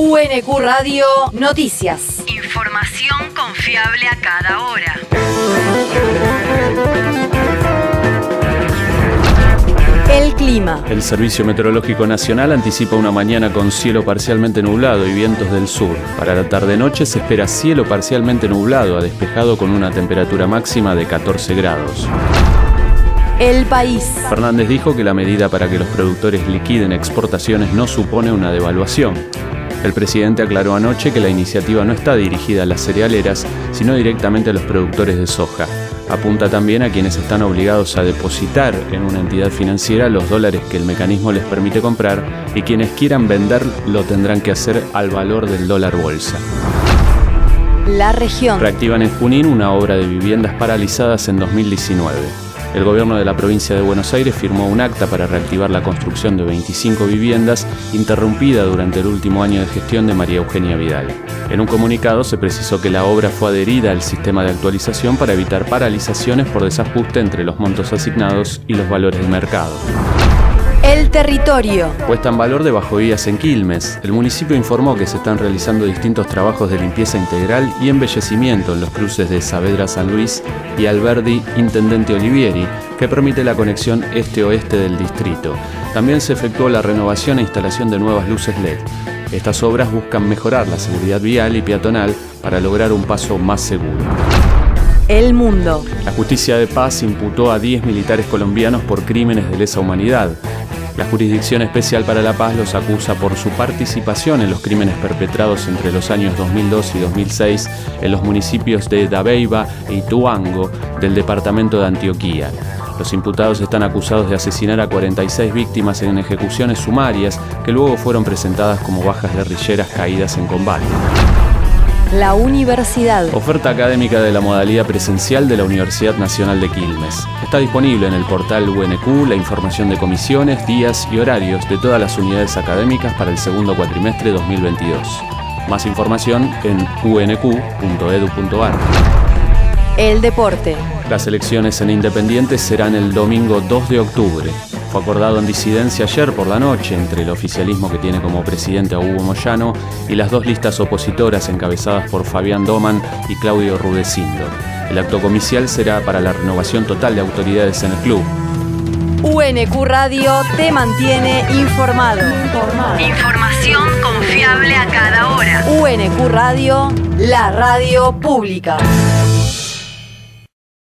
UNQ Radio Noticias. Información confiable a cada hora. El clima. El Servicio Meteorológico Nacional anticipa una mañana con cielo parcialmente nublado y vientos del sur. Para la tarde-noche se espera cielo parcialmente nublado a despejado con una temperatura máxima de 14 grados. El país. Fernández dijo que la medida para que los productores liquiden exportaciones no supone una devaluación. El presidente aclaró anoche que la iniciativa no está dirigida a las cerealeras, sino directamente a los productores de soja. Apunta también a quienes están obligados a depositar en una entidad financiera los dólares que el mecanismo les permite comprar y quienes quieran vender lo tendrán que hacer al valor del dólar bolsa. La región. Reactivan en Junín una obra de viviendas paralizadas en 2019. El gobierno de la provincia de Buenos Aires firmó un acta para reactivar la construcción de 25 viviendas interrumpida durante el último año de gestión de María Eugenia Vidal. En un comunicado se precisó que la obra fue adherida al sistema de actualización para evitar paralizaciones por desajuste entre los montos asignados y los valores de mercado. El territorio. Puesta en valor de Bajovías en Quilmes, el municipio informó que se están realizando distintos trabajos de limpieza integral y embellecimiento en los cruces de Saavedra San Luis y Alberdi Intendente Olivieri, que permite la conexión este-oeste del distrito. También se efectuó la renovación e instalación de nuevas luces LED. Estas obras buscan mejorar la seguridad vial y peatonal para lograr un paso más seguro. El mundo. La justicia de paz imputó a 10 militares colombianos por crímenes de lesa humanidad. La Jurisdicción Especial para la Paz los acusa por su participación en los crímenes perpetrados entre los años 2002 y 2006 en los municipios de Dabeiba e Ituango del departamento de Antioquía. Los imputados están acusados de asesinar a 46 víctimas en ejecuciones sumarias que luego fueron presentadas como bajas guerrilleras caídas en combate. La universidad. Oferta académica de la modalidad presencial de la Universidad Nacional de Quilmes. Está disponible en el portal UNQ la información de comisiones, días y horarios de todas las unidades académicas para el segundo cuatrimestre 2022. Más información en unq.edu.ar. El deporte. Las elecciones en Independientes serán el domingo 2 de octubre. Fue acordado en disidencia ayer por la noche entre el oficialismo que tiene como presidente a Hugo Moyano y las dos listas opositoras encabezadas por Fabián Doman y Claudio Rudecindo. El acto comicial será para la renovación total de autoridades en el club. UNQ Radio te mantiene informado. Información confiable a cada hora. UNQ Radio, la radio pública.